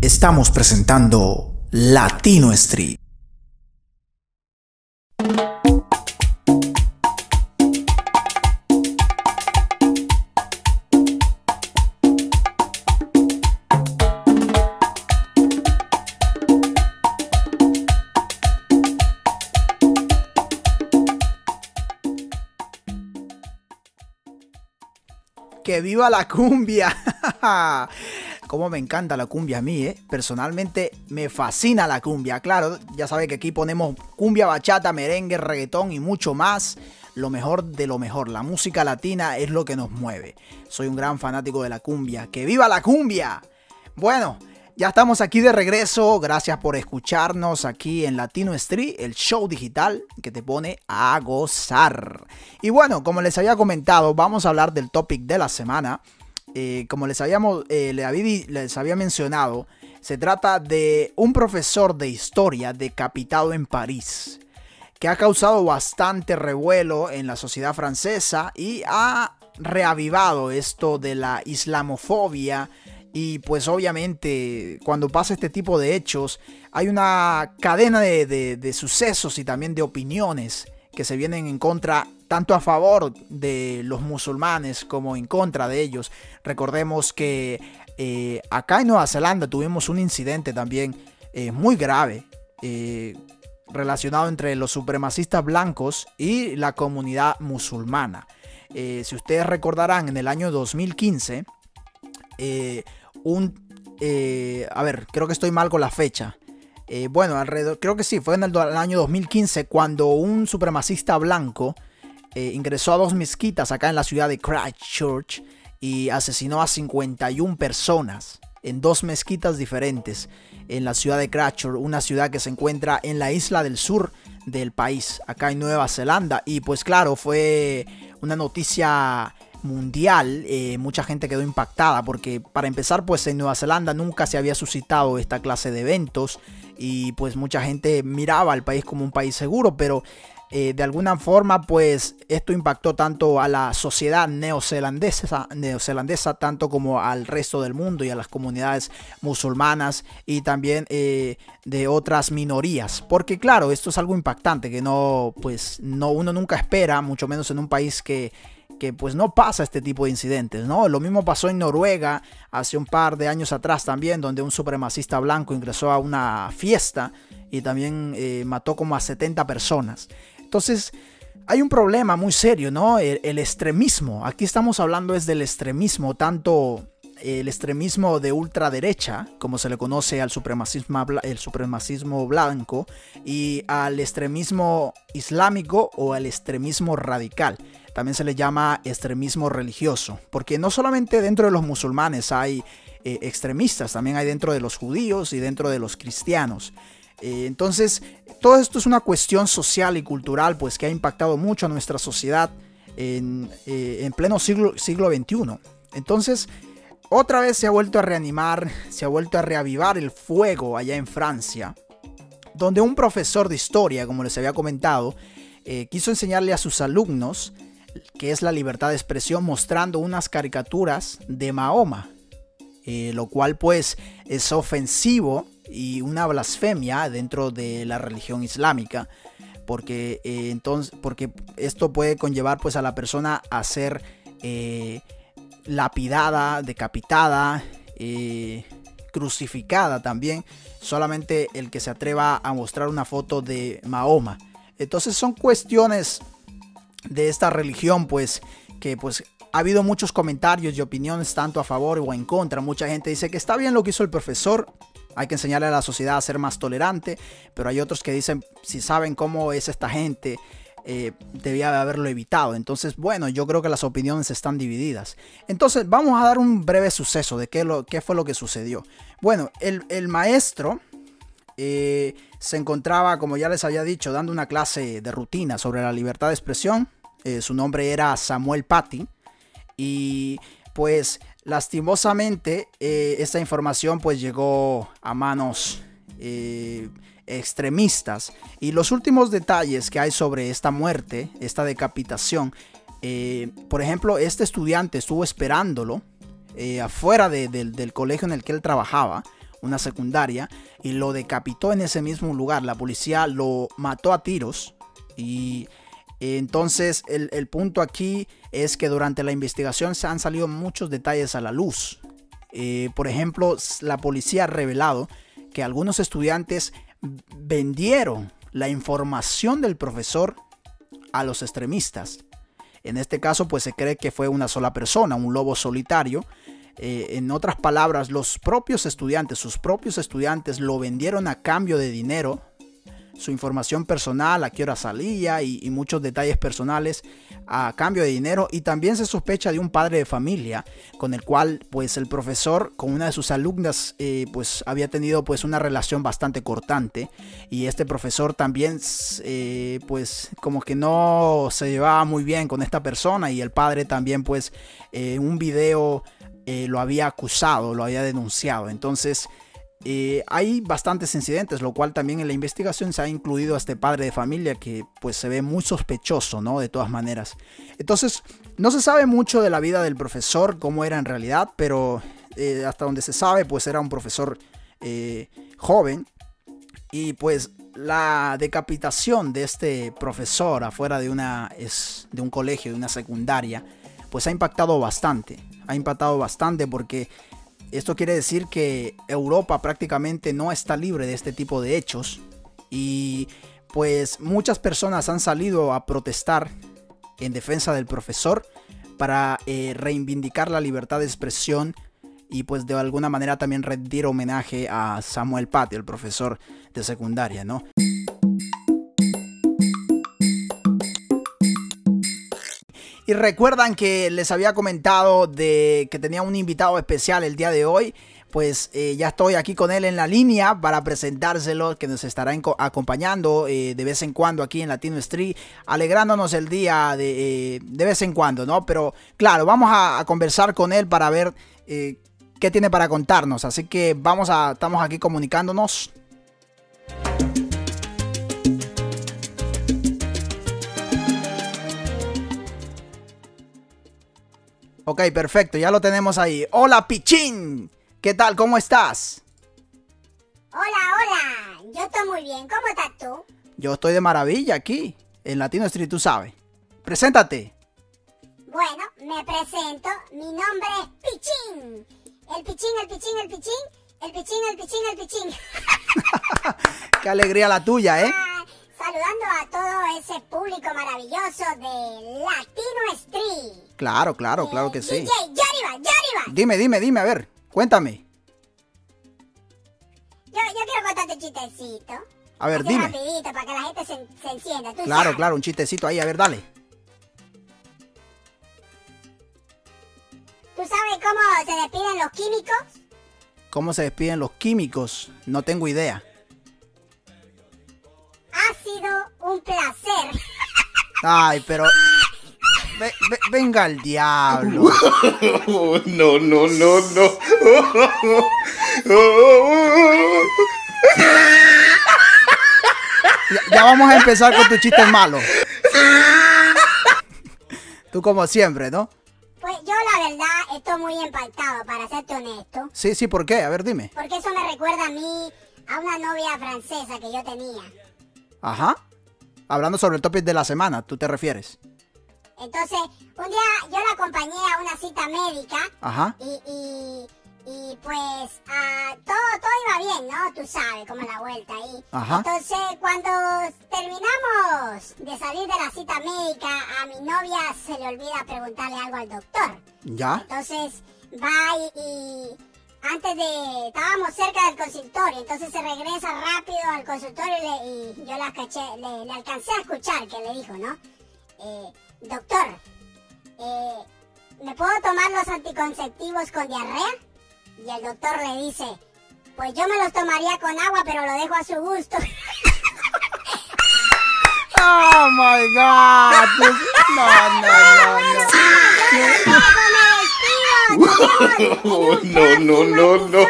estamos presentando Latino Street. que viva la cumbia. Como me encanta la cumbia a mí, ¿eh? Personalmente me fascina la cumbia. Claro, ya sabe que aquí ponemos cumbia, bachata, merengue, reggaetón y mucho más. Lo mejor de lo mejor. La música latina es lo que nos mueve. Soy un gran fanático de la cumbia. ¡Que viva la cumbia! Bueno, ya estamos aquí de regreso. Gracias por escucharnos aquí en Latino Street, el show digital que te pone a gozar. Y bueno, como les había comentado, vamos a hablar del topic de la semana. Eh, como les, habíamos, eh, les había mencionado, se trata de un profesor de historia decapitado en París, que ha causado bastante revuelo en la sociedad francesa y ha reavivado esto de la islamofobia. Y pues obviamente cuando pasa este tipo de hechos hay una cadena de, sucesos y también de opiniones que se vienen en contra tanto a favor de los musulmanes como en contra de ellos. Recordemos que eh, acá en Nueva Zelanda tuvimos un incidente también eh, muy grave eh, relacionado entre los supremacistas blancos y la comunidad musulmana. si ustedes recordarán, en el año 2015, un... A ver, creo que estoy mal con la fecha. Eh, bueno, alrededor, creo que sí, fue en el, año 2015 cuando un supremacista blanco eh, ingresó a dos mezquitas acá en la ciudad de Christchurch y asesinó a 51 personas en dos mezquitas diferentes en la ciudad de Christchurch, una ciudad que se encuentra en la isla del sur del país, acá en Nueva Zelanda. Y pues claro, fue una noticia mundial, eh, mucha gente quedó impactada porque para empezar pues en Nueva Zelanda nunca se había suscitado esta clase de eventos y pues mucha gente miraba al país como un país seguro, pero eh, de alguna forma pues esto impactó tanto a la sociedad neozelandesa, neozelandesa tanto como al resto del mundo y a las comunidades musulmanas y también eh, de otras minorías. Porque claro esto es algo impactante que no pues no uno nunca espera mucho menos en un país que que pues no pasa este tipo de incidentes, ¿no? Lo mismo pasó en Noruega hace un par de años atrás también, donde un supremacista blanco ingresó a una fiesta y también eh, mató como a 70 personas. Entonces, hay un problema muy serio, ¿no? El, extremismo. Aquí estamos hablando es del extremismo, tanto el extremismo de ultraderecha, como se le conoce al supremacismo, el supremacismo blanco, y al extremismo islámico o al extremismo radical también se le llama extremismo religioso, porque no solamente dentro de los musulmanes hay eh, extremistas, también hay dentro de los judíos y dentro de los cristianos. Eh, entonces, todo esto es una cuestión social y cultural, pues que ha impactado mucho a nuestra sociedad en, eh, pleno siglo, siglo XXI. Entonces, otra vez se ha vuelto a reanimar, se ha vuelto a reavivar el fuego allá en Francia, donde un profesor de historia, como les había comentado, quiso enseñarle a sus alumnos que es la libertad de expresión, mostrando unas caricaturas de Mahoma, eh, lo cual pues es ofensivo y una blasfemia dentro de la religión islámica, porque, eh, entonces, porque esto puede conllevar pues a la persona a ser eh, lapidada, decapitada, crucificada también, solamente el que se atreva a mostrar una foto de Mahoma. Entonces son cuestiones de esta religión, pues que pues ha habido muchos comentarios y opiniones tanto a favor o en contra. Mucha gente dice que está bien lo que hizo el profesor, hay que enseñarle a la sociedad a ser más tolerante, pero hay otros que dicen, si saben cómo es esta gente, eh, debía haberlo evitado. Entonces, bueno, yo creo que las opiniones están divididas. Entonces, vamos a dar un breve suceso de qué, lo, qué fue lo que sucedió. Bueno, el, maestro eh, se encontraba, como ya les había dicho, dando una clase de rutina sobre la libertad de expresión eh, su nombre era Samuel Paty. Y pues lastimosamente eh, esta información pues llegó a manos extremistas. Y los últimos detalles que hay sobre esta muerte, esta decapitación, por ejemplo, este estudiante estuvo esperándolo afuera del colegio en el que él trabajaba una secundaria, y lo decapitó en ese mismo lugar. La policía lo mató a tiros y entonces el, punto aquí es que durante la investigación se han salido muchos detalles a la luz. Eh, por ejemplo, la policía ha revelado que algunos estudiantes vendieron la información del profesor a los extremistas. En este caso, pues se cree que fue una sola persona, un lobo solitario. Eh, en otras palabras, los propios estudiantes, sus propios estudiantes lo vendieron a cambio de dinero su información personal, a qué hora salía y, muchos detalles personales a cambio de dinero. Y también se sospecha de un padre de familia con el cual pues el profesor con una de sus alumnas eh, pues había tenido pues una relación bastante cortante. Y este profesor también eh, pues como que no se llevaba muy bien con esta persona y el padre también pues en un video eh, lo había acusado, lo había denunciado. Entonces... Eh, hay bastantes incidentes, lo cual también en la investigación se ha incluido a este padre de familia que pues se ve muy sospechoso, ¿no? De todas maneras. Entonces, no se sabe mucho de la vida del profesor, cómo era en realidad, pero eh, hasta donde se sabe, pues era un profesor joven. Y pues la decapitación de este profesor afuera de, una, es, de un colegio, de una secundaria, pues ha impactado bastante. Ha impactado bastante porque esto quiere decir que Europa prácticamente no está libre de este tipo de hechos y pues muchas personas han salido a protestar en defensa del profesor para eh, reivindicar la libertad de expresión y pues de alguna manera también rendir homenaje a Samuel Paty, el profesor de secundaria, ¿no? Y recuerdan que les había comentado de que tenía un invitado especial el día de hoy. Pues eh, ya estoy aquí con él en la línea para presentárselo, que nos estará acompañando eh, de vez en cuando aquí en Latino Street, alegrándonos el día de, eh, de vez en cuando, ¿no? Pero claro, vamos a, a conversar con él para ver qué tiene para contarnos. Así que vamos a, estamos aquí comunicándonos. Ok, perfecto, ya lo tenemos ahí. Hola, Pichín. ¿Qué tal? ¿Cómo estás? Hola, hola. Yo estoy muy bien. ¿Cómo estás tú? Yo estoy de maravilla aquí, en Latino Street, tú sabes. Preséntate. Bueno, me presento. Mi nombre es Pichín. El Pichín, el Pichín, el Pichín. El Pichín, el Pichín, el Pichín. Qué alegría la tuya, ¿eh? Ah, saludando a todo ese público maravilloso de Latino Street. Claro, claro, claro que sí. DJ, arriba. Dime, dime, dime, a ver, cuéntame. Yo, yo quiero contarte un chistecito. A ver, dime. rapidito, para que la gente se, se encienda. ¿tú claro, claro, un chistecito ahí, a ver, dale. ¿Tú sabes cómo se despiden los químicos? ¿Cómo se despiden los químicos? No tengo idea. Placer. Ay, pero venga el diablo. No, no, no, no. Ya, vamos a empezar con tu chiste malo. Tú como siempre, ¿no? Pues yo la verdad estoy muy impactado, para serte honesto. Sí, sí, ¿por qué? A ver, dime. Porque eso me recuerda a mí, a una novia francesa que yo tenía. Ajá. Hablando sobre el topic de la semana, ¿tú te refieres? Entonces, un día yo la acompañé a una cita médica. Ajá. Y, y, y pues ah, todo, todo iba bien, ¿no? Tú sabes, como la vuelta ahí. Ajá. Entonces, cuando terminamos de salir de la cita médica, a mi novia se le olvida preguntarle algo al doctor. ¿Ya? Entonces, va y, antes de... Estábamos cerca del consultorio, entonces se regresa rápido al consultorio y, yo la caché, le, le, alcancé a escuchar que le dijo, ¿no? Eh, Doctor, eh, ¿me puedo tomar los anticonceptivos con diarrea? Y el doctor le dice, pues yo me los tomaría con agua, pero lo dejo a su gusto. Oh my god. No, no, no, no. No, no, no, no.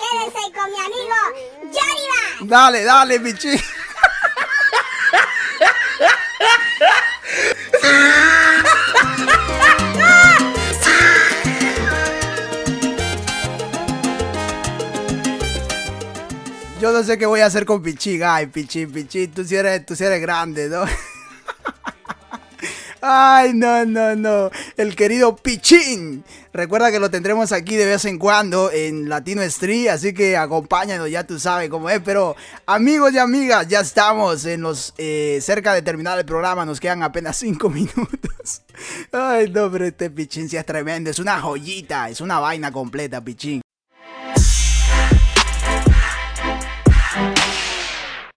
Quédese con mi amigo Yariba. Dale, dale, bichi. Yo no sé qué voy a hacer con Pichín. Ay, Pichín, Pichín, tú sí eres, tú sí eres grande, ¿no? Ay, no, no, no. El querido Pichín. Recuerda que lo tendremos aquí de vez en cuando en Latino Street, así que acompáñanos, ya tú sabes cómo es. Pero amigos y amigas, ya estamos en los eh, cerca de terminar el programa, nos quedan apenas cinco minutos. Ay, no, pero este Pichín sí es tremendo, es una joyita, es una vaina completa, Pichín.